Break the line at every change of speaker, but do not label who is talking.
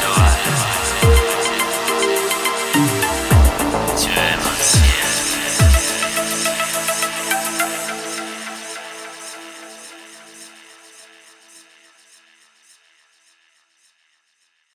to us.